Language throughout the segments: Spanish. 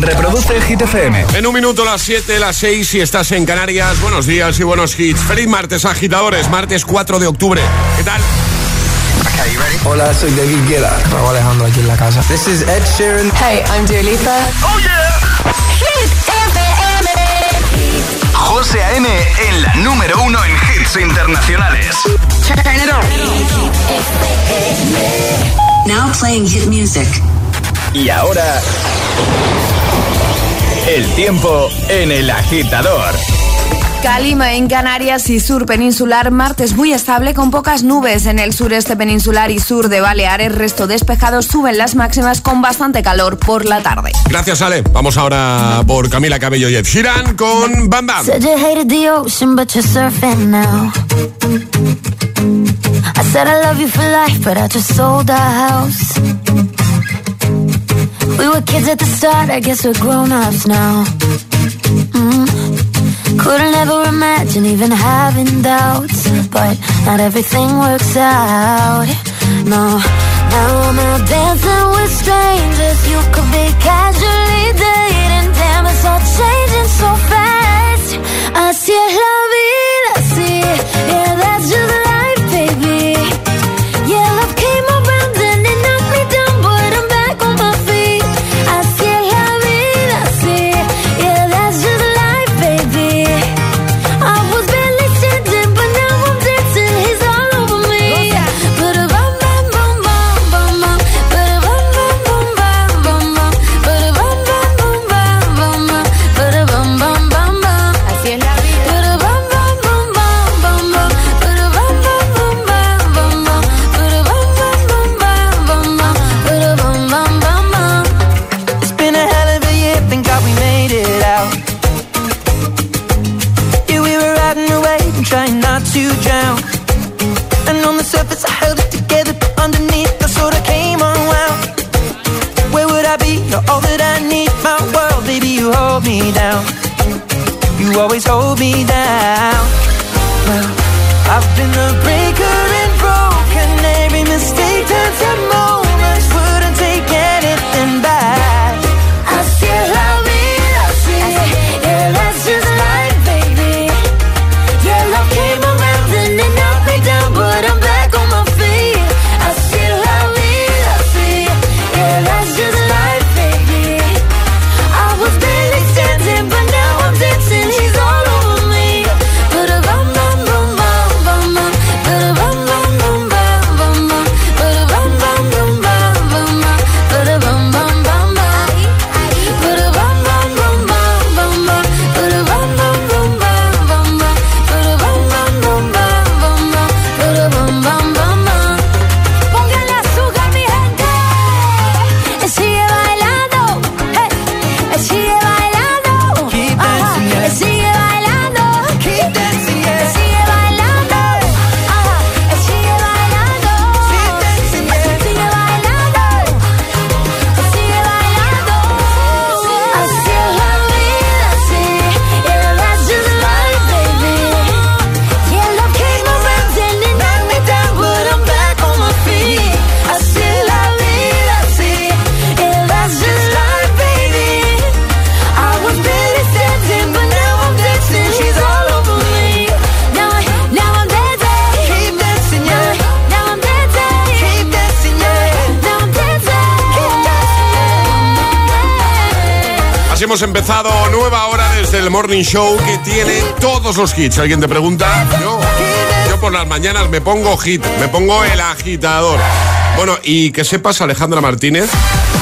Reproduce Hit FM. En un minuto, las 7, las 6, si estás en Canarias. Buenos días y buenos hits. Feliz martes, agitadores. Martes 4 de octubre. ¿Qué tal? Hola, soy David Guetta. Raúl Alejandro aquí en la casa. This is Ed Sheeran. Hey, I'm Dua Lipa. ¡Oh, yeah! Hit FM. José A.M. en la número uno en hits internacionales. Turn it on. Now playing hit music. Y ahora... El tiempo en el agitador. Calima en Canarias y sur peninsular, martes muy estable con pocas nubes en el sureste peninsular y sur de Baleares, resto despejado, suben las máximas con bastante calor por la tarde. Gracias, Ale. Vamos ahora por Camila Cabello y Ed Sheeran con Bam Bam. Said you hated the ocean, but you're surfing now. I said I love you for life, but I just sold our house. We were kids at the start, I guess we're grown-ups now. Mm. Couldn't ever imagine even having doubts, but not everything works out. No, now I'm out dancing with strangers. You could be casually dating, damn, it's all changing so fast. Así es la vida, sí, nueva hora desde el Morning Show que tiene todos los hits. ¿Alguien te pregunta? Yo, yo por las mañanas me pongo hit, me pongo el agitador. Bueno, y que sepas, Alejandra Martínez,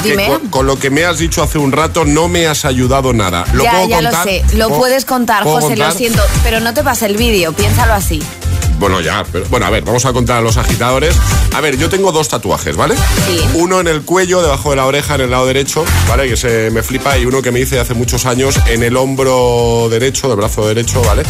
que Dime. con, con lo que me has dicho hace un rato no me has ayudado nada. ¿Lo ya, puedo ya contar? lo sé. Lo ¿Puedo- puedes contar, José, lo siento. Pero no te pasa el vídeo, piénsalo así. Bueno, ya, pero bueno, a ver, vamos a contar a los agitadores. A ver, yo tengo dos tatuajes, ¿vale? Sí. Uno en el cuello, debajo de la oreja, en el lado derecho, ¿vale? Que se me flipa, y uno que me hice hace muchos años en el hombro derecho, del brazo derecho, ¿vale?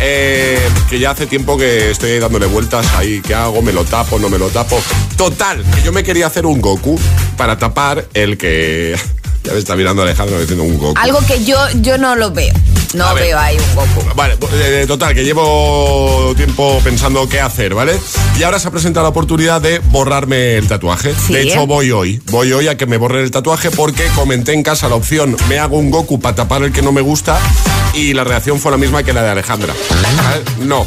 Eh, que ya hace tiempo que estoy dándole vueltas ahí, ¿qué hago? ¿Me lo tapo? ¿No me lo tapo? Total, que yo me quería hacer un Goku para tapar el que... Ya me está mirando Alejandro diciendo un Goku. Algo que yo, yo no lo veo. No veo ahí un Goku. Vale, eh, total, que llevo tiempo pensando qué hacer, ¿vale? Y ahora se ha presentado la oportunidad de borrarme el tatuaje. Sí. De hecho, voy hoy. Voy hoy a que me borren el tatuaje porque comenté en casa la opción me hago un Goku para tapar el que no me gusta y la reacción fue la misma que la de Alejandra. ¿Vale? No.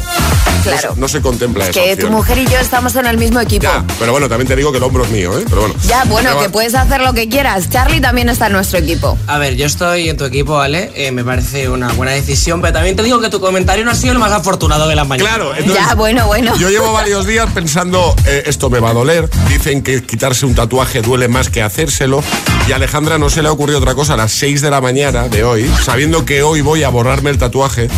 Claro. No, se- no se contempla Es esa que tu opción. mujer y yo estamos en el mismo equipo. Ya, pero bueno, también te digo que el hombro es mío, ¿eh? Pero bueno. Ya, bueno, que puedes hacer lo que quieras. Charlie también está en nuestro equipo. A ver, yo estoy en tu equipo, ¿vale? Eh, me parece una buena decisión, pero también te digo que tu comentario no ha sido el más afortunado de la mañana. Claro, ¿eh? entonces- ya, bueno, bueno. Yo llevo varios días pensando, eh, esto me va a doler. Dicen que quitarse un tatuaje duele más que hacérselo. Y a Alejandra no se le ha ocurrido otra cosa a las 6 de la mañana de hoy, sabiendo que hoy voy a borrarme el tatuaje,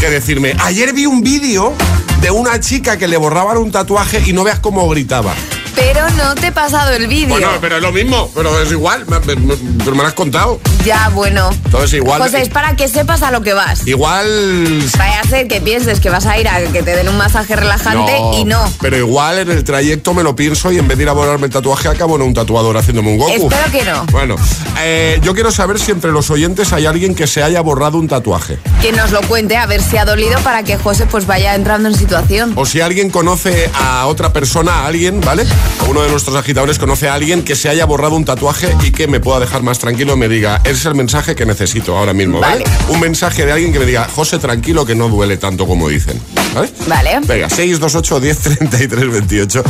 que decirme, ayer vi un vídeo de una chica que le borraban un tatuaje y no veas cómo gritaba. Pero no te he pasado el vídeo. Bueno, pero es lo mismo, pero es igual, me- me- me- pero me lo has contado. Ya, bueno. Entonces igual... José, es para que sepas a lo que vas. Igual... Vaya a ser que pienses que vas a ir a que te den un masaje relajante y no. Pero igual en el trayecto me lo pienso y en vez de ir a borrarme el tatuaje acabo en un tatuador haciéndome un Goku. Espero que no. Bueno, eh, yo quiero saber si entre los oyentes hay alguien que se haya borrado un tatuaje. Que nos lo cuente a ver si ha dolido para que José pues vaya entrando en situación. O si alguien conoce a otra persona, a alguien, ¿vale? O uno de nuestros agitadores conoce a alguien que se haya borrado un tatuaje y que me pueda dejar más tranquilo y me diga, es el mensaje que necesito ahora mismo, ¿vale? Vale. Un mensaje de alguien que me diga, José, tranquilo que no duele tanto como dicen, ¿vale? Vale. Venga, 628 10 33 28.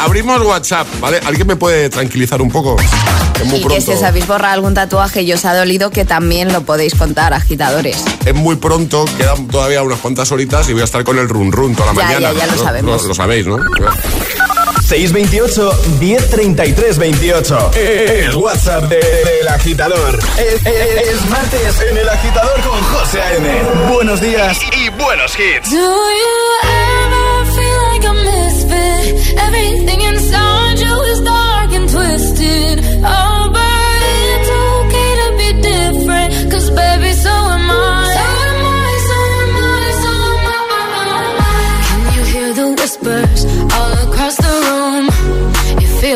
Abrimos WhatsApp, ¿vale? ¿Alguien me puede tranquilizar un poco? Es muy Y que pronto. si os habéis borrado algún tatuaje y os ha dolido, que también lo podéis contar, agitadores. Es muy pronto, quedan todavía unas cuantas horitas y voy a estar con el run run toda la Ya, mañana. ya, ya lo sabemos. Lo, lo sabéis, ¿no? 628 1033 28. El WhatsApp de- del agitador. Es, es- es martes en el agitador con José A.M. Buenos días. Y buenos hits. Do you ever feel like a misfit? Everything inside you is dark and twisted. Oh, but it's okay to be different. Cause baby, so am I. So am I, so am I, so am I. Can you hear the whispers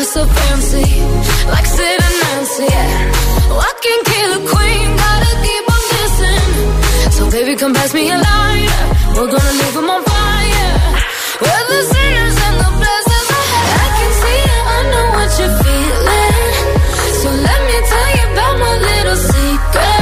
Oh, so fancy, like Sid and Nancy. Yeah. I can kill a queen, gotta keep on kissing. So baby, come pass me a lighter. We're gonna leave 'em on fire. We're the sinners and the blessings. I can see it, I know what you're feeling. So let me tell you about my little secret.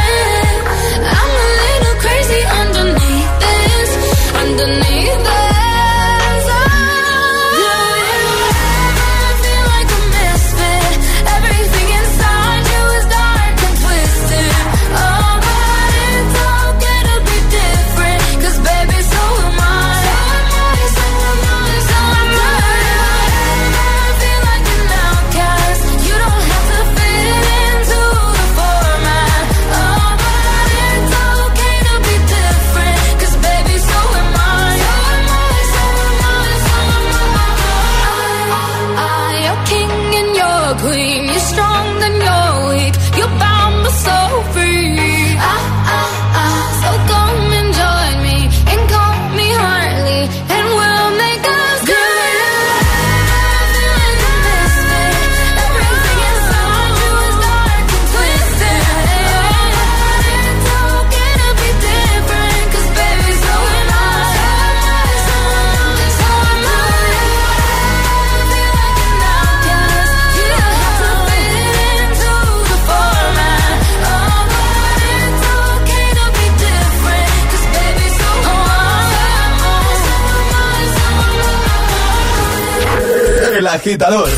Agitador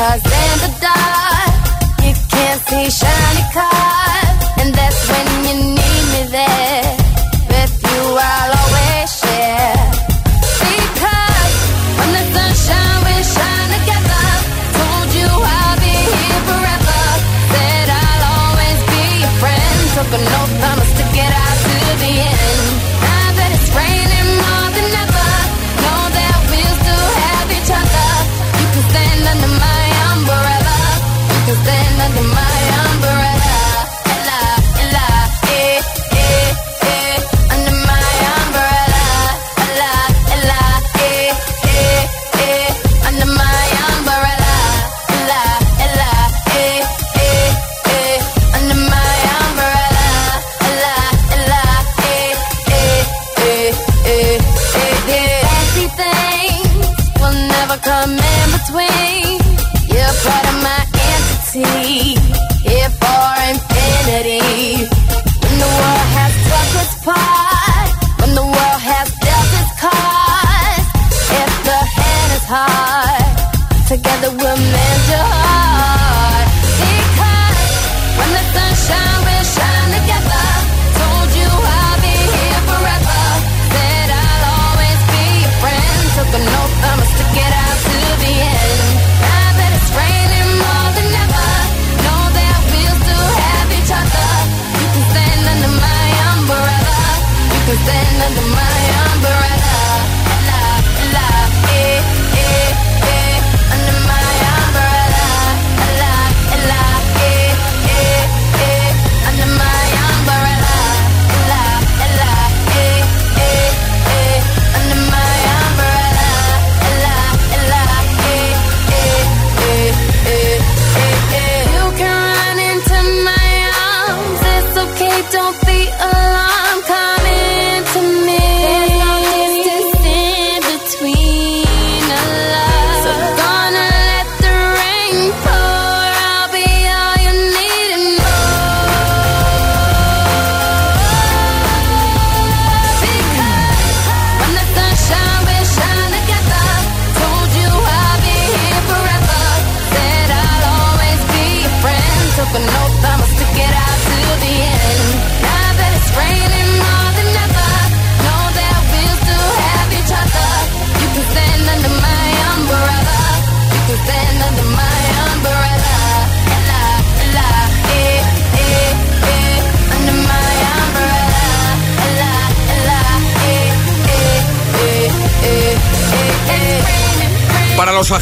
cause in the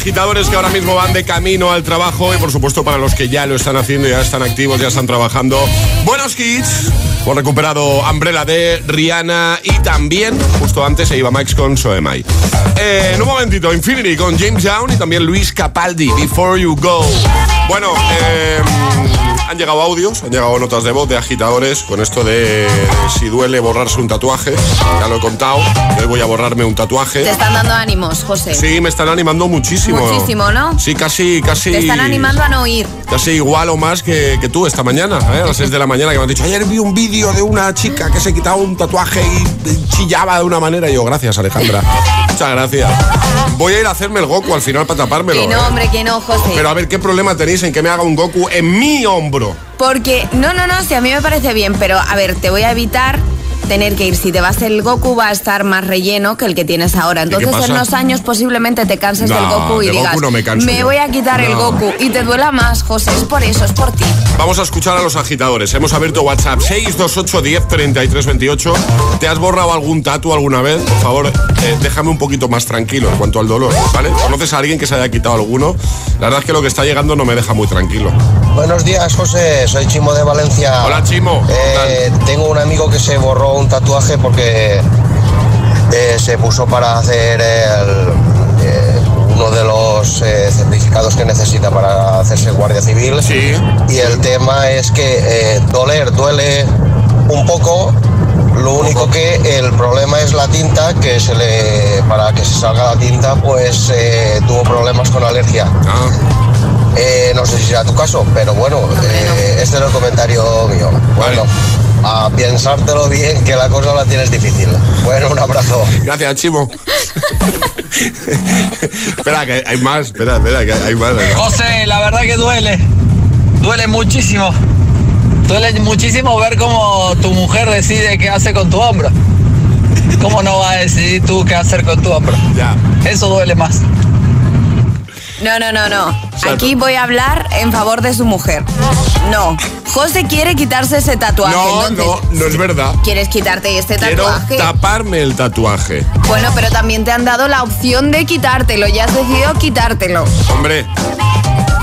agitadores que ahora mismo van de camino al trabajo y por supuesto para los que ya lo están haciendo, ya están activos, ya están trabajando. Buenos hits. Hemos recuperado Umbrella de Rihanna y también, justo antes, se iba Max con Soemai. Eh, en un momentito, Infinity con James Young y también Luis Capaldi, Before You Go. Bueno, eh, han llegado audios, han llegado notas de voz de agitadores con esto de si duele borrarse un tatuaje. Ya lo he contado, hoy voy a borrarme un tatuaje. Te están dando ánimos, José. Sí, me están animando muchísimo. Muchísimo, ¿no? Sí, casi, casi. Te están animando a no ir. Casi igual o más que, que tú esta mañana, ¿eh? a las 6 de la mañana, que me han dicho, ayer vi un vídeo de una chica que se quitaba un tatuaje y chillaba de una manera. Y yo, gracias, Alejandra. Muchas gracias. Voy a ir a hacerme el Goku al final para tapármelo. Que no, ¿eh? hombre, que no, José. Pero a ver, ¿qué problema tenéis en que me haga un Goku en mi hombro? Porque, no, no, no, si a mí me parece bien, pero a ver, te voy a evitar tener que ir. Si te vas el Goku va a estar más relleno que el que tienes ahora. Entonces en unos años posiblemente te canses No, del Goku y de Goku digas, no me yo". voy a quitar el. Goku y te duela más, José. Es por eso, es por ti. Vamos a escuchar a los agitadores. Hemos abierto WhatsApp 628 10 33 28. ¿Te has borrado algún tatu alguna vez? Por favor, eh, déjame un poquito más tranquilo en cuanto al dolor, ¿vale? ¿Conoces a alguien que se haya quitado alguno? La verdad es que lo que está llegando no me deja muy tranquilo. Buenos días, José. Soy Chimo de Valencia. Hola, Chimo. ¿Qué Eh, tengo un amigo que se borró un tatuaje porque eh, se puso para hacer el, uno de los eh, certificados que necesita para hacerse guardia civil. Sí. Y el tema es que eh, doler duele un poco. Lo único que el problema es la tinta, que se le, para que se salga la tinta, pues eh, tuvo problemas con alergia. Ah, Eh, no sé si será tu caso, pero bueno, eh, este es el comentario mío. Bueno, a pensártelo bien, que la cosa la tienes difícil. Bueno, un abrazo. gracias, Chimo. espera, que hay más. Espera, espera, que hay más. José, la verdad que duele. Duele muchísimo. Duele muchísimo ver cómo tu mujer decide qué hace con tu hombro. ¿Cómo no va a decidir tú qué hacer con tu hombro? Ya. Eso duele más. No, no, no, no. Aquí voy a hablar en favor de su mujer. No. José quiere quitarse ese tatuaje. No, entonces, no, no es verdad. ¿Quieres quitarte este Quiero tatuaje? taparme el tatuaje. Bueno, pero también te han dado la opción de quitártelo. Ya has decidido quitártelo. Hombre,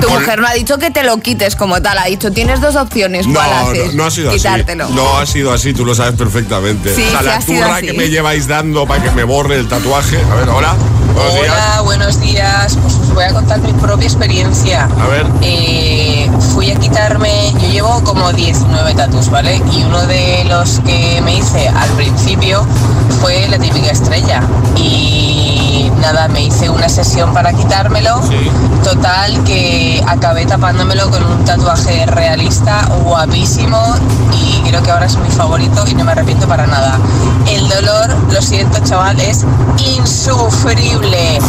Tu mujer no ha dicho que te lo quites como tal. Ha dicho, tienes dos opciones. no, ¿Cuál no, haces? no ha sido Quitártelo. así. No ha sido así, tú lo sabes perfectamente. Sí, o sea, sí la turra que me lleváis dando para que me borre el tatuaje. A ver, hola. Buenos días. Hola, buenos días. Pues os voy a contar mi propia experiencia. A ver. Eh, fui a quitarme, yo llevo como 19 tatus, ¿vale? Y uno de los que me hice al principio fue la típica estrella. Y nada, me hice una sesión para quitármelo. Total, que acabé tapándomelo con un tatuaje realista, guapísimo. Y creo que ahora es mi favorito y no me arrepiento para nada. El dolor, lo siento, chaval, es insufrible.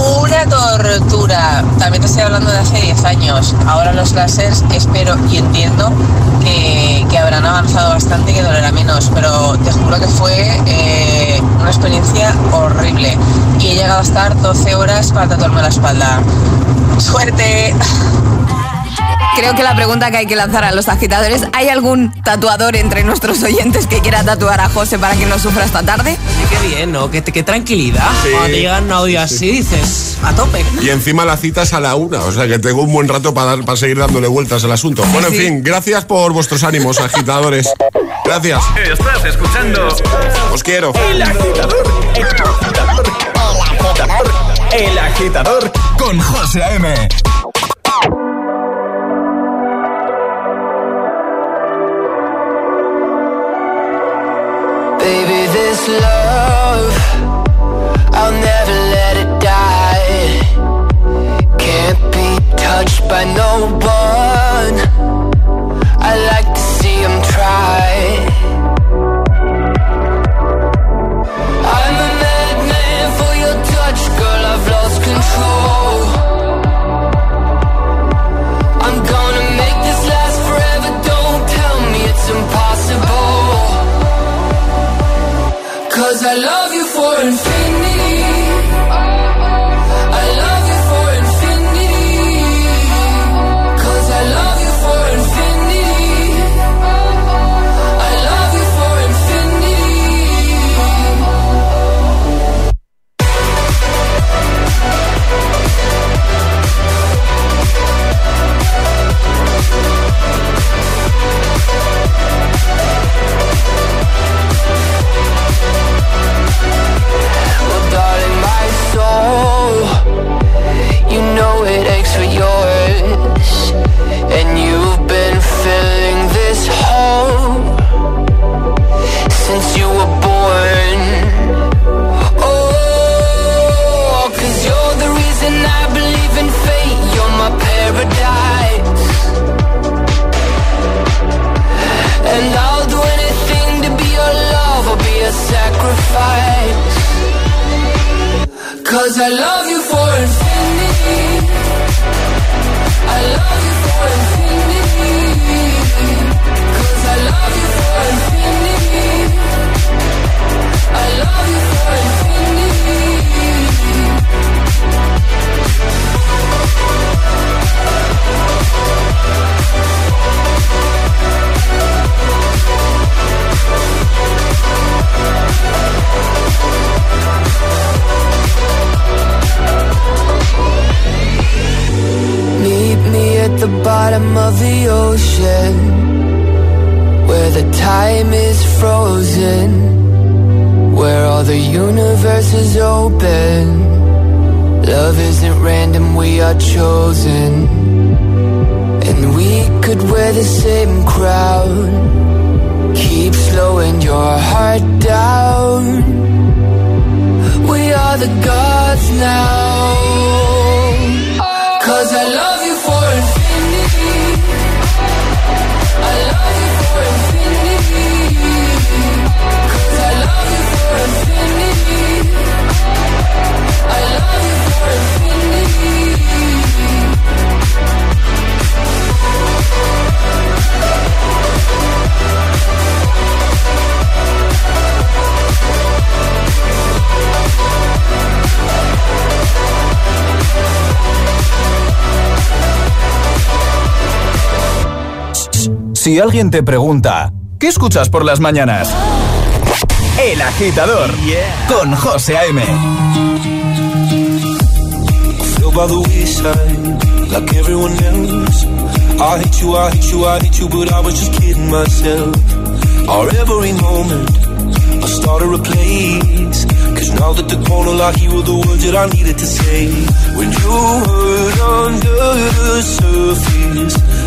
Una tortura. También te estoy hablando de hace 10 años. Ahora los láseres espero y entiendo que, habrán avanzado bastante y que dolerá menos. Pero te juro que fue eh, una experiencia horrible. Y he llegado a estar 12 horas para tatuarme la espalda. ¡Suerte! Creo que la pregunta que hay que lanzar a los agitadores, ¿hay algún tatuador entre nuestros oyentes que quiera tatuar a José para que no sufra esta tarde? Sí, qué bien, ¿no? Qué, qué tranquilidad. Sí. Cuando te llega un audio así, dices, a tope. Y encima la cita es a la una, o sea que tengo un buen rato para, dar, para seguir dándole vueltas al asunto. Bueno, en Sí. fin, gracias por vuestros ánimos, agitadores. Gracias. Estás escuchando Os quiero. El Agitador. El Agitador. El Agitador con José A.M. Baby, this love, I'll never let it die. Can't be touched by no one. I like to see him try. I'm a madman for your touch, girl. I've lost control. Cause I Alguien te pregunta, ¿qué escuchas por las mañanas? El agitador con José A.M. By the wayside, like everyone else. I hate you, I hate you, I hate you, but I was just kidding myself. Our every moment, I started a place. Cause now that the corner I hear all the words that I needed to say. When you hurt under the surface,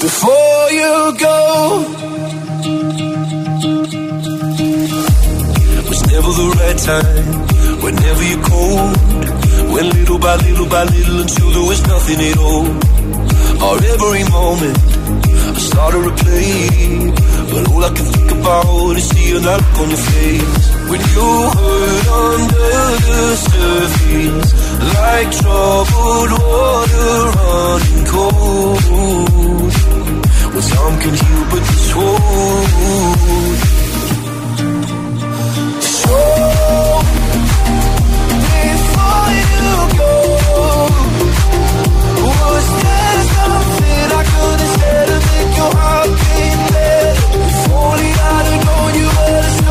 before you go. was never the right time. Whenever you're went little by little by little until there was nothing at all. Every moment, I started to play, but all I can think about is seeing that look on your face. When you hurt under the surface, like troubled water running cold. Well, time can heal, but this won't. So, before you go, was there something I could have said to make your heart beat better? If only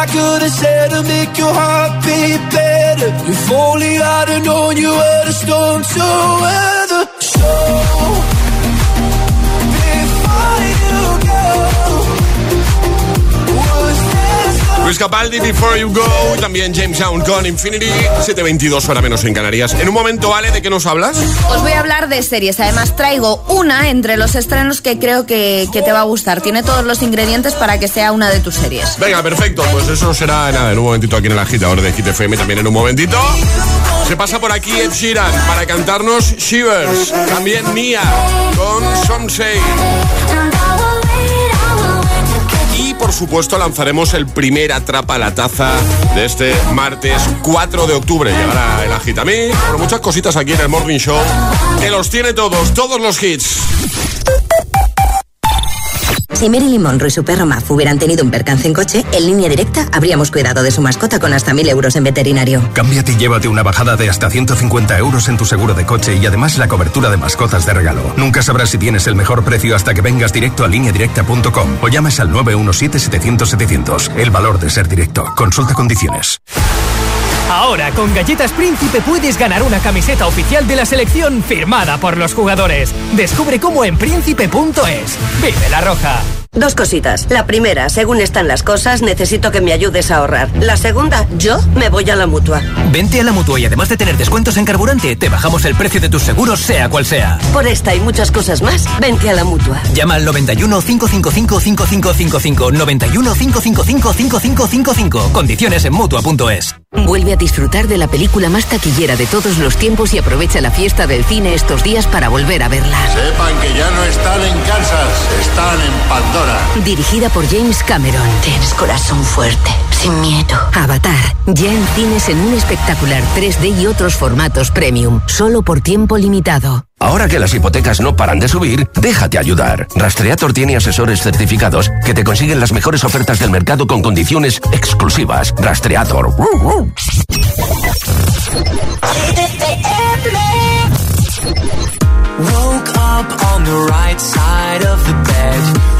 I could have said to make your heart beat better? If only I'd have known you were the storm to weather. Luis Capaldi, Before You Go, y también James Young con Infinity, 7.22 hora menos en Canarias. En un momento, Ale, ¿de qué nos hablas? Os voy a hablar de series. Además, traigo una entre los estrenos que creo que, que te va a gustar. Tiene todos los ingredientes para que sea una de tus series. Venga, perfecto, pues eso será nada, en un momentito aquí en el agitador de Hit FM, también en un momentito. Se pasa por aquí Ed Sheeran para cantarnos Shivers. También Nia con Somsei. Por supuesto lanzaremos el primer Atrapa la Taza de este martes 4 de octubre. Llegará el Agitamí. Bueno, muchas cositas aquí en el Morning Show. Que los tiene todos, todos los hits. Si Marilyn Monroe y su perro Maf hubieran tenido un percance en coche, en línea directa habríamos cuidado de su mascota con hasta mil euros en veterinario. Cámbiate y llévate una bajada de hasta 150 euros en tu seguro de coche y además la cobertura de mascotas de regalo. Nunca sabrás si tienes el mejor precio hasta que vengas directo a lineadirecta.com o llames al 917-700-700. El valor de ser directo. Consulta condiciones. Ahora con Galletas Príncipe puedes ganar una camiseta oficial de la selección firmada por los jugadores. Descubre cómo en príncipe.es. Vive la roja. Dos cositas. La primera, según están las cosas, necesito que me ayudes a ahorrar. La segunda, yo me voy a la mutua. Vente a la mutua y además de tener descuentos en carburante, te bajamos el precio de tus seguros, sea cual sea. Por esta y muchas cosas más, vente a la mutua. Llama al 91 555 5555. 91 555 5555. Condiciones en mutua.es. Vuelve a disfrutar de la película más taquillera de todos los tiempos y aprovecha la fiesta del cine estos días para volver a verla. Sepan que ya no están en Kansas, están en Pandora. Dirigida por James Cameron. Tienes corazón fuerte, sin miedo. Avatar, ya en cines en un espectacular 3D y otros formatos premium, solo por tiempo limitado. Ahora que las hipotecas no paran de subir, déjate ayudar. Rastreator tiene asesores certificados que te consiguen las mejores ofertas del mercado con condiciones exclusivas. Rastreator. Woke up on the right side of the bed.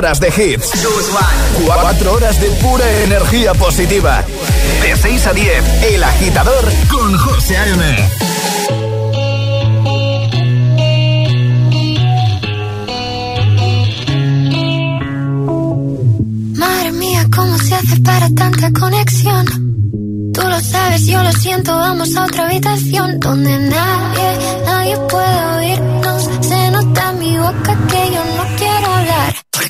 Horas de hits. Cuatro horas de pura energía positiva. De 6 a 10, El Agitador con José A.M. Madre mía, ¿cómo se hace para tanta conexión? Tú lo sabes, yo lo siento, vamos a otra habitación donde nadie, nadie puede oírnos. Se nota en mi boca que yo no quiero hablar.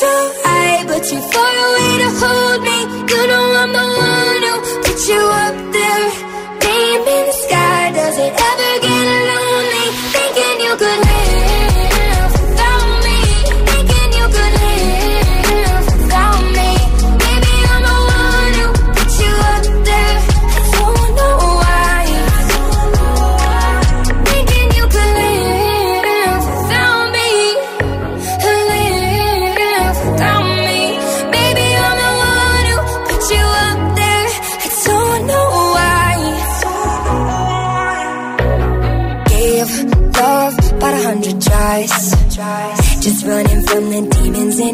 so high, but too far away to hold me. You know I'm the one who put you up there, name in the sky.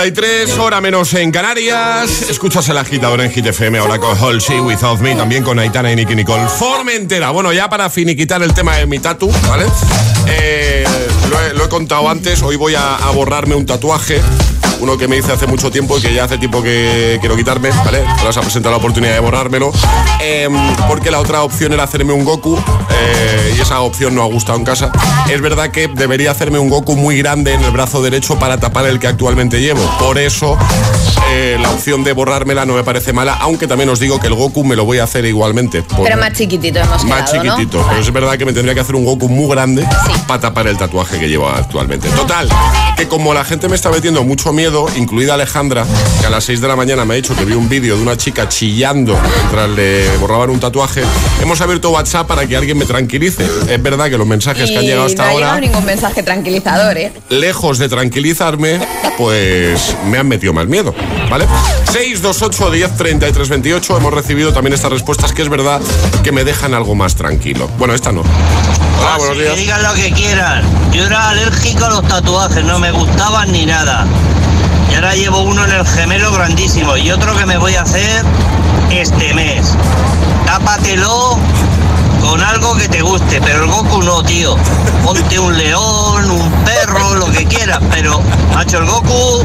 7.33, hora menos en Canarias. Escuchas el agitador en GTFM ahora con Halsey Without Me, también con Aitana y Nicky Nicole. Formentera. Bueno, ya para finiquitar el tema de mi tatu, ¿vale? Eh, lo, he, contado antes, hoy voy a borrarme un tatuaje uno que me hice hace mucho tiempo y que ya hace tiempo que quiero quitarme, ¿vale? Ahora se ha presentado la oportunidad de borrármelo, em, porque la otra opción era hacerme un Goku eh, y esa opción no ha gustado en casa. Es verdad que debería hacerme un Goku muy grande en el brazo derecho para tapar el que actualmente llevo. Por eso eh, la opción de borrármela no me parece mala, aunque también os digo que el Goku me lo voy a hacer igualmente. Pero más chiquitito hemos Más chiquitito, pero es verdad que me tendría que hacer un Goku muy grande para tapar el tatuaje que llevo actualmente. Total, que como la gente me está metiendo mucho miedo, incluida Alejandra, que a las 6 de la mañana me ha dicho que vi un vídeo de una chica chillando mientras le borraban un tatuaje. Hemos abierto WhatsApp para que alguien me tranquilice. Es verdad que los mensajes que han llegado hasta ahora. No ningún mensaje tranquilizador, ¿eh? Lejos de tranquilizarme, pues me han metido más miedo, ¿vale? 628 10 33 28. Hemos recibido también estas respuestas que es verdad que me dejan algo más tranquilo. Bueno, esta no. Hola, buenos días. digan lo que quieran. Yo era alérgico a los tatuajes, no me gustaban ni nada. Y ahora llevo uno en el gemelo grandísimo y otro que me voy a hacer este mes. Tápatelo con algo que te guste, pero el Goku no, tío. Ponte un león, un perro, lo que quieras, pero, macho, el Goku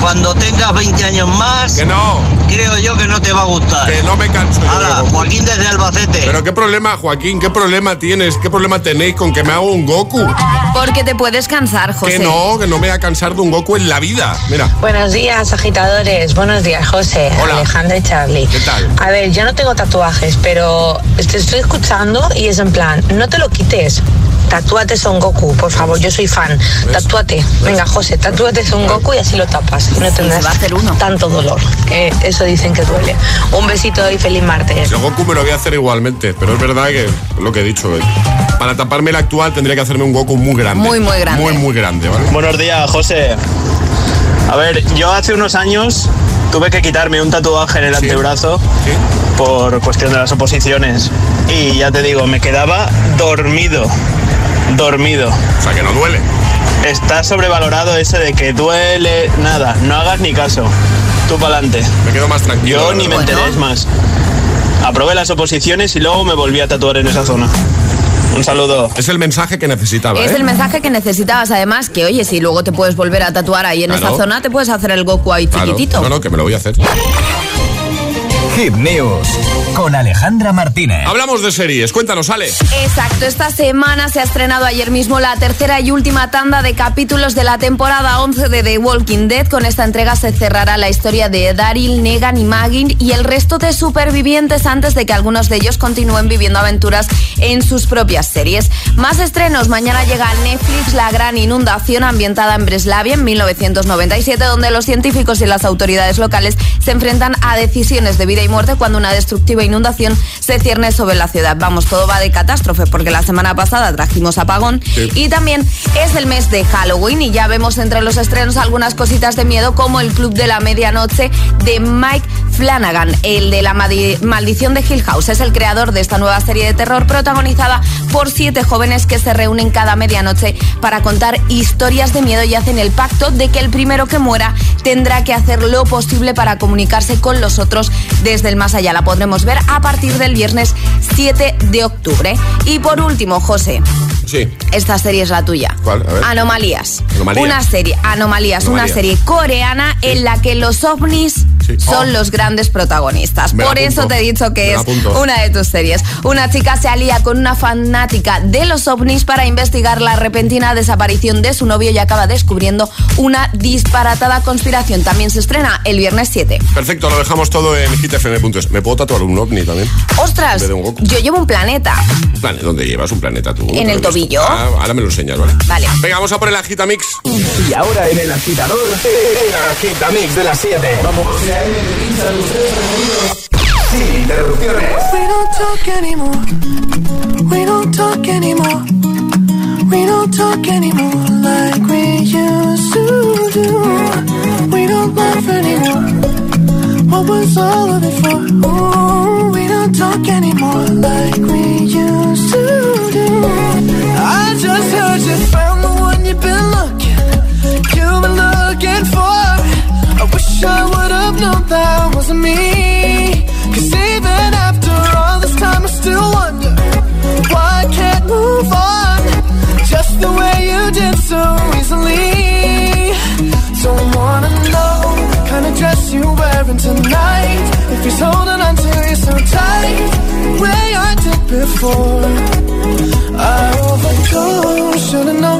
cuando tengas 20 años más, que no. creo yo que no te va a gustar. Que no me canso. Hola, Joaquín desde Albacete. Pero qué problema, Joaquín, qué problema tienes, qué problema tenéis con que me hago un Goku. Porque te puedes cansar, José. Que no, que no me voy a cansar de un Goku en la vida. Mira. Buenos días, agitadores. Buenos días, José. Hola. Alejandra y Charlie. ¿Qué tal? A ver, yo no tengo tatuajes, pero te estoy escuchando y es en plan, no te lo quites tatúate Son Goku, por favor, yo soy fan. Tatúate. Venga, José, tatúate Son Goku y así lo tapas. Y no tendrás va a hacer uno. tanto dolor. Que eso dicen que duele. Un besito y feliz martes. El Goku me lo voy a hacer igualmente, pero es verdad que lo que he dicho, eh, para taparme el actual tendría que hacerme un Goku muy grande. Muy, muy grande. Muy, muy grande, ¿vale? Buenos días, José. A ver, yo hace unos años tuve que quitarme un tatuaje en el antebrazo por cuestión de las oposiciones. Y ya te digo, me quedaba dormido dormido. O sea que no duele. Está sobrevalorado ese de que duele, nada, no hagas ni caso. Tú para adelante. Me quedo más tranquilo. Yo ni me enteré más. Aprobé las oposiciones y luego me volví a tatuar en esa zona. Un saludo. Es el mensaje que necesitaba. Es ¿eh? el mensaje que necesitabas. Además, que oye, si luego te puedes volver a tatuar ahí en esa zona, te puedes hacer el Goku ahí chiquitito. No, no, que me lo voy a hacer. Hit News con Alejandra Martínez. Hablamos de series, cuéntanos, Ale. Exacto, esta semana se ha estrenado ayer mismo la tercera y última tanda de capítulos de la temporada 11 de The Walking Dead. Con esta entrega se cerrará la historia de Daryl, Negan y Maggie y el resto de supervivientes antes de que algunos de ellos continúen viviendo aventuras en sus propias series. Más estrenos, mañana llega a Netflix La Gran Inundación ambientada en Breslavia en 1997, donde los científicos y las autoridades locales se enfrentan a decisiones de vida y muerte cuando una destructiva inundación se cierne sobre la ciudad. Vamos, todo va de catástrofe porque la semana pasada trajimos apagón y también es el mes de Halloween y ya vemos entre los estrenos algunas cositas de miedo como el Club de la Medianoche de Mike Flanagan, el de la maldición de Hill House. Es el creador de esta nueva serie de terror protagonizada por siete jóvenes que se reúnen cada medianoche para contar historias de miedo y hacen el pacto de que el primero que muera tendrá que hacer lo posible para comunicarse con los otros desde el más allá. La podremos ver a partir del viernes 7 de octubre. Y por último, José. Sí. Esta serie es la tuya. ¿Cuál? Anomalías. Una serie, Anomalías, una serie coreana en la que los ovnis son oh. los grandes protagonistas. Por eso te he dicho que es una de tus series. Una chica se alía con una fanática de los ovnis para investigar la repentina desaparición de su novio y acaba descubriendo una disparatada conspiración. También se estrena el viernes 7. Perfecto, lo dejamos todo en hitfm.es. ¿Me puedo tatuar un ovni también? ¡Ostras! Yo llevo un planeta. ¿Un ¿Dónde llevas un planeta tú? En el tobillo. Ah, ahora me lo enseñas, ¿vale? Vale. Venga, vamos a por el agitamix. Y ahora en el agitador, el agitamix de las 7. Vamos. We don't talk anymore. We don't talk anymore. We don't talk anymore like we used to do. We don't laugh anymore. What was all of it for? Ooh, we don't talk anymore like we used to do. I just heard you found the one you've been looking. You've been looking for wish I would've known that wasn't me. Cause even after all this time, I still wonder why I can't move on just the way you did so easily. Don't wanna know the kind of dress you're wearing tonight. If he's holding on to you so tight, the way I did before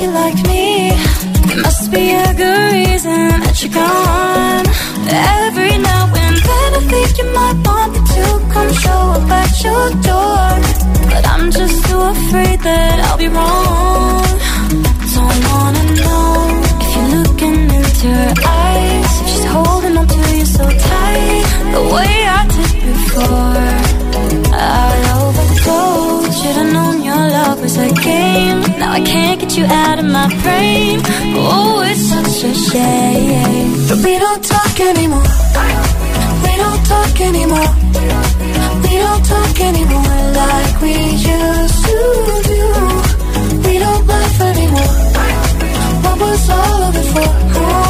you like me. There must be a good reason that you're gone. Every now and then I think you might want me to come show up at your door. But I'm just too afraid that I'll be wrong. Don't wanna know if you're looking into her eyes. If she's holding on to you so tight, the way I can't get you out of my brain. Oh, it's such a shame. But we don't talk anymore. We don't talk anymore. We don't talk anymore like we used to do. We don't laugh anymore. What was all of it for? Oh,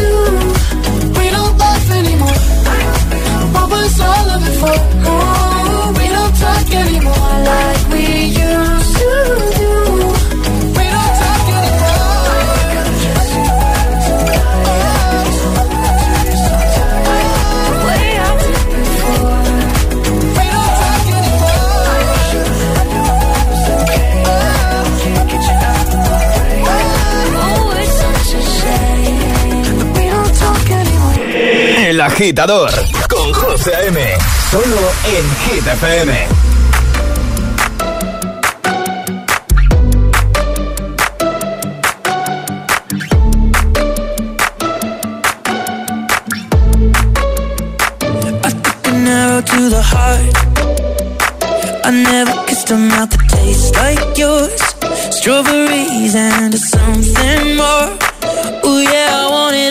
agitador con José A.M. Solo en Hit FM. to the heart. I never kissed a mouth that tastes like yours. Strawberries and something more. Ooh yeah, I want it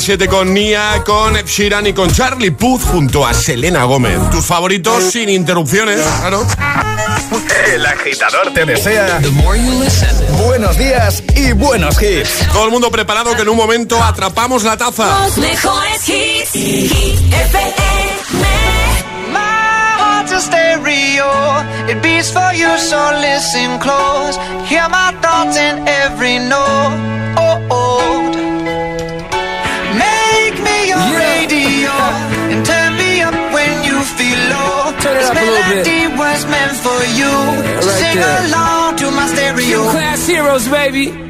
las 7 con Nia, con Ed Sheeran y con Charlie Puth junto a Selena Gómez. Tus favoritos sin interrupciones, claro. El agitador te desea buenos días y buenos hits. Todo el mundo preparado que en un momento atrapamos la taza. Los mejores hits. It beats for you, so listen close. Hear my thoughts in every note. up a little bit. was meant for you. Yeah, right Sing there. along to my stereo. Class heroes, baby.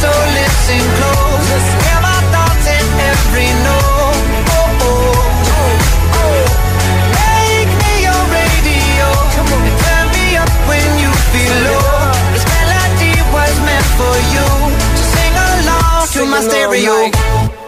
so listen close. Hear my thoughts in every note. Oh, oh, oh. oh. Make me your radio. And turn me up when you feel low. This melody was meant for you. So sing along to my stereo. Oh,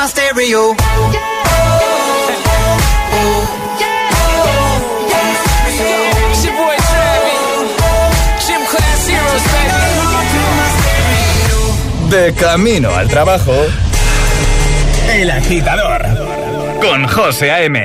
My stereo. De camino al trabajo. El agitador. Con José A.M.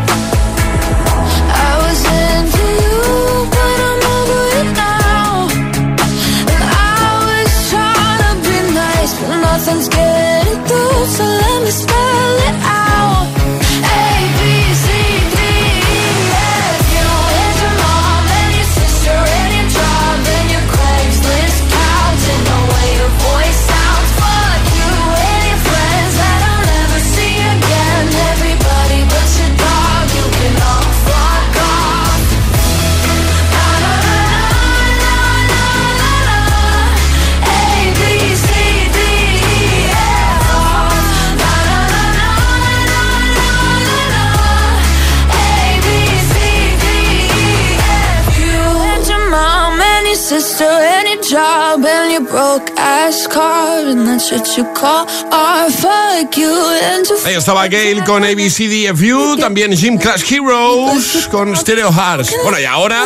Ahí estaba Gail con ABCDFU, también Jim Crash Heroes con Stereo Hearts. Bueno, y ahora...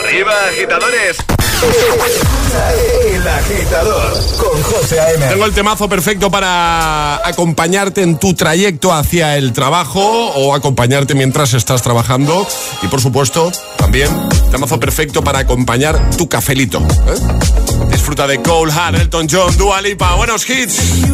Arriba, agitadores. El agitador con José A.M. Tengo el temazo perfecto para acompañarte en tu trayecto hacia el trabajo o acompañarte mientras estás trabajando. Y por supuesto, también temazo perfecto para acompañar tu cafelito. ¿eh? Disfruta de Cole Hart, Elton John, Dua Lipa. Buenos hits.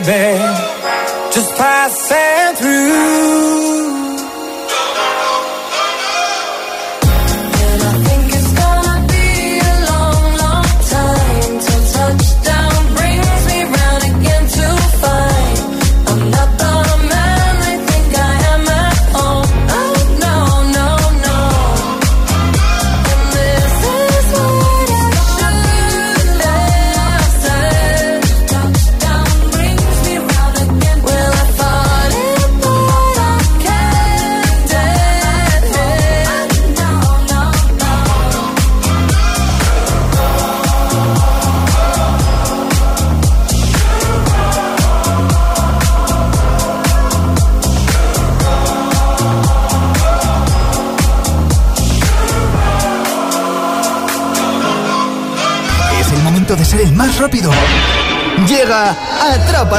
Baby.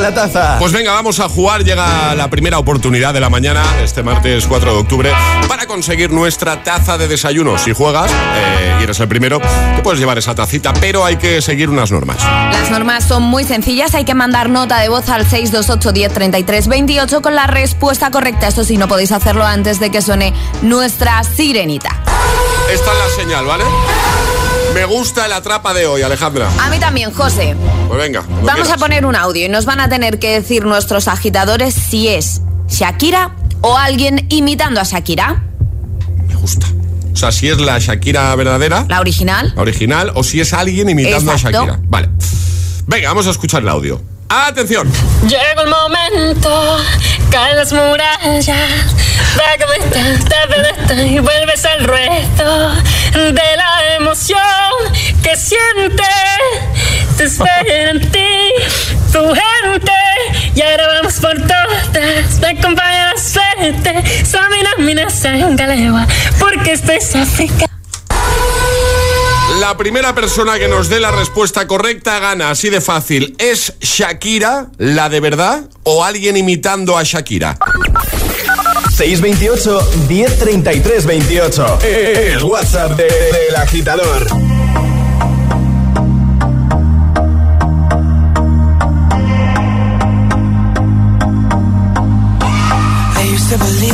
La Taza. Pues venga, vamos a jugar. Llega la primera oportunidad de la mañana, este martes 4 de octubre, para conseguir nuestra taza de desayuno. Si juegas eh, y eres el primero, te puedes llevar esa tacita, pero hay que seguir unas normas. Las normas son muy sencillas, hay que mandar nota de voz al 628 10 33 28 con la respuesta correcta. Esto sí, no podéis hacerlo antes de que suene nuestra sirenita. Esta es la señal, ¿vale? Me gusta el atrapa de hoy, Alejandra. A mí también, José. Pues venga. Vamos a poner un audio y nos van a tener que decir nuestros agitadores si es Shakira o alguien imitando a Shakira. O sea, si es la Shakira verdadera, La original. la original, o si es alguien imitando Exacto. a Shakira. Vale. Venga, vamos a escuchar el audio. ¡Atención! Llegó el momento, caen las murallas, que me está, ta, ta, y vuelves al resto de la emoción que siente, te espera en ti, tu gente, y ahora vamos por todas, me acompaña la suerte, Samina, mina, sangalewa, porque esto es África. La primera persona que nos dé la respuesta correcta gana, así de fácil. ¿Es Shakira la de verdad o alguien imitando a Shakira? 628 1033 28. El WhatsApp de, de agitador. I used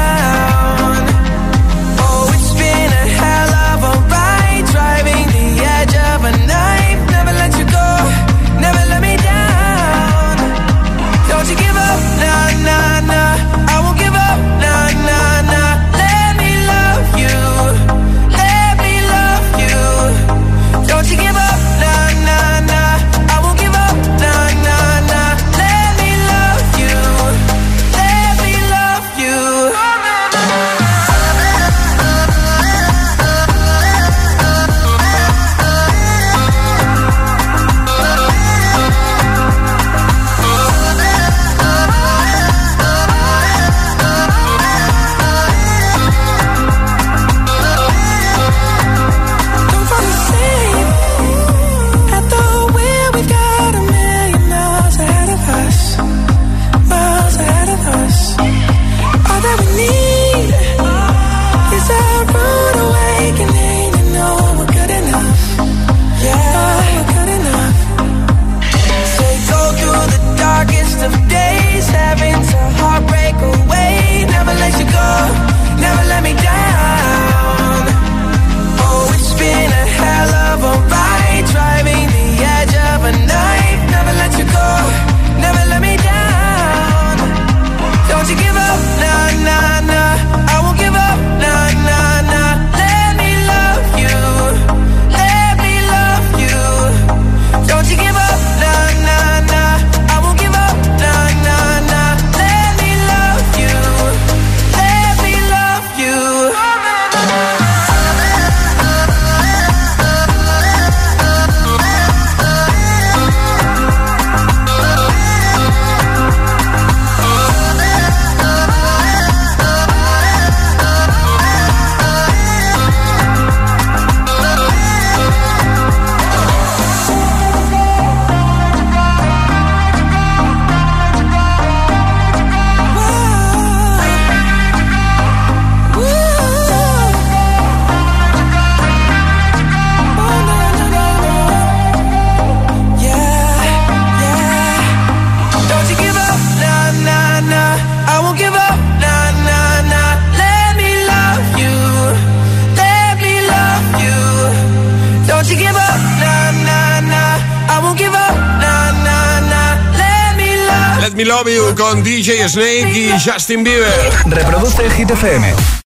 DJ Snake y Justin Bieber. Reproduce el